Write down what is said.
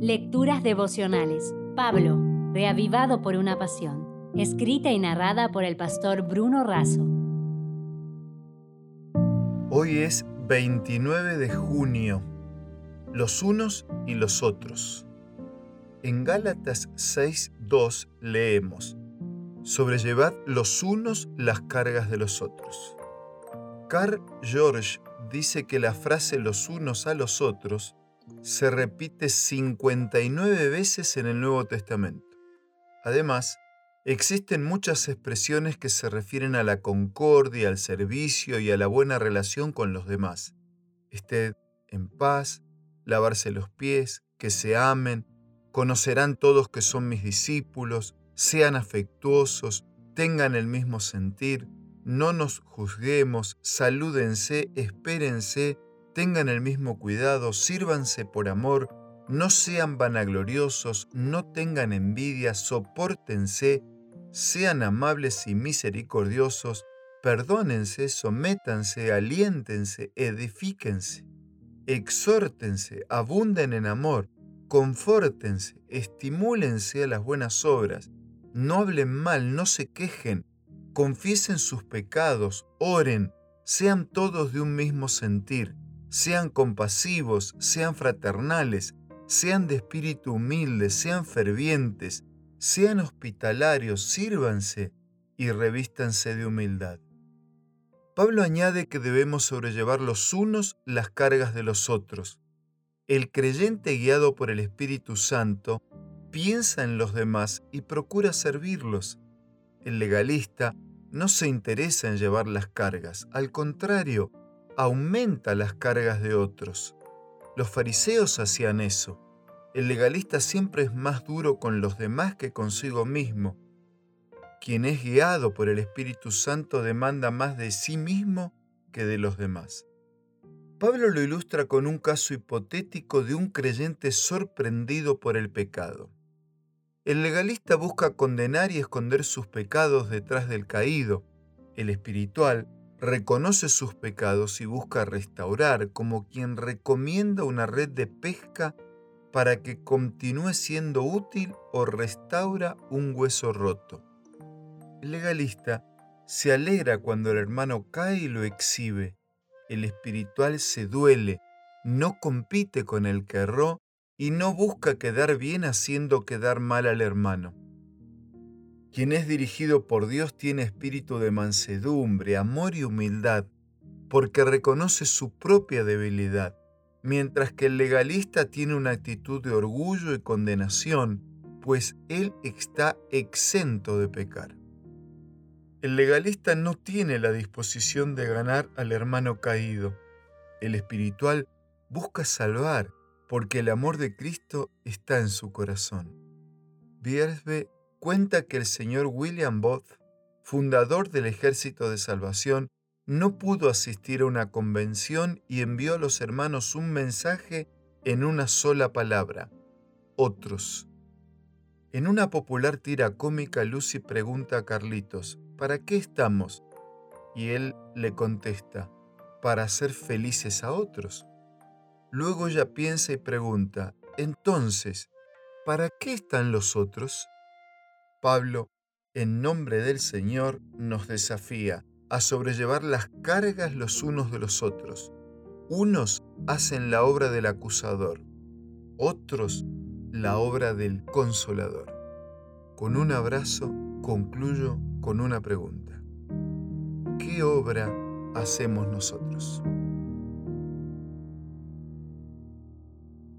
Lecturas devocionales. Pablo, reavivado por una pasión. Escrita y narrada por el pastor Bruno Razo. Hoy es 29 de junio. Los unos y los otros. En Gálatas 6.2 leemos, Sobrellevad los unos las cargas de los otros. Carl George dice que la frase los unos a los otros se repite 59 veces en el Nuevo Testamento. Además, existen muchas expresiones que se refieren a la concordia, al servicio y a la buena relación con los demás. Ested en paz, lavarse los pies, que se amen, conocerán todos que son mis discípulos, sean afectuosos, tengan el mismo sentir, no nos juzguemos, salúdense, espérense, tengan el mismo cuidado, sírvanse por amor, no sean vanagloriosos, no tengan envidia, soportense, sean amables y misericordiosos, perdónense, sométanse, aliéntense, edifíquense, exhórtense, abunden en amor, confórtense, estimúlense a las buenas obras, no hablen mal, no se quejen, confiesen sus pecados, oren, sean todos de un mismo sentir sean compasivos, sean fraternales, sean de espíritu humilde, sean fervientes, sean hospitalarios, sírvanse y revístanse de humildad. Pablo añade que debemos sobrellevar los unos las cargas de los otros. El creyente guiado por el Espíritu Santo piensa en los demás y procura servirlos. El legalista no se interesa en llevar las cargas, al contrario, aumenta las cargas de otros. Los fariseos hacían eso. El legalista siempre es más duro con los demás que consigo mismo. Quien es guiado por el Espíritu Santo demanda más de sí mismo que de los demás. Pablo lo ilustra con un caso hipotético de un creyente sorprendido por el pecado. El legalista busca condenar y esconder sus pecados detrás del caído. El espiritual reconoce sus pecados y busca restaurar como quien recomienda una red de pesca para que continúe siendo útil o restaura un hueso roto. El legalista se alegra cuando el hermano cae y lo exhibe. El espiritual se duele, no compite con el que erró y no busca quedar bien haciendo quedar mal al hermano. Quien es dirigido por Dios tiene espíritu de mansedumbre, amor y humildad, porque reconoce su propia debilidad, mientras que el legalista tiene una actitud de orgullo y condenación, pues él está exento de pecar. El legalista no tiene la disposición de ganar al hermano caído. El espiritual busca salvar, porque el amor de Cristo está en su corazón. Cuenta que el señor William Booth, fundador del Ejército de Salvación, no pudo asistir a una convención y envió a los hermanos un mensaje en una sola palabra, otros. En una popular tira cómica, Lucy pregunta a Carlitos, ¿para qué estamos? Y él le contesta, para hacer felices a otros. Luego ella piensa y pregunta, entonces, ¿para qué están los otros? Pablo, en nombre del Señor, nos desafía a sobrellevar las cargas los unos de los otros. Unos hacen la obra del acusador, otros la obra del consolador. Con un abrazo concluyo con una pregunta. ¿Qué obra hacemos nosotros?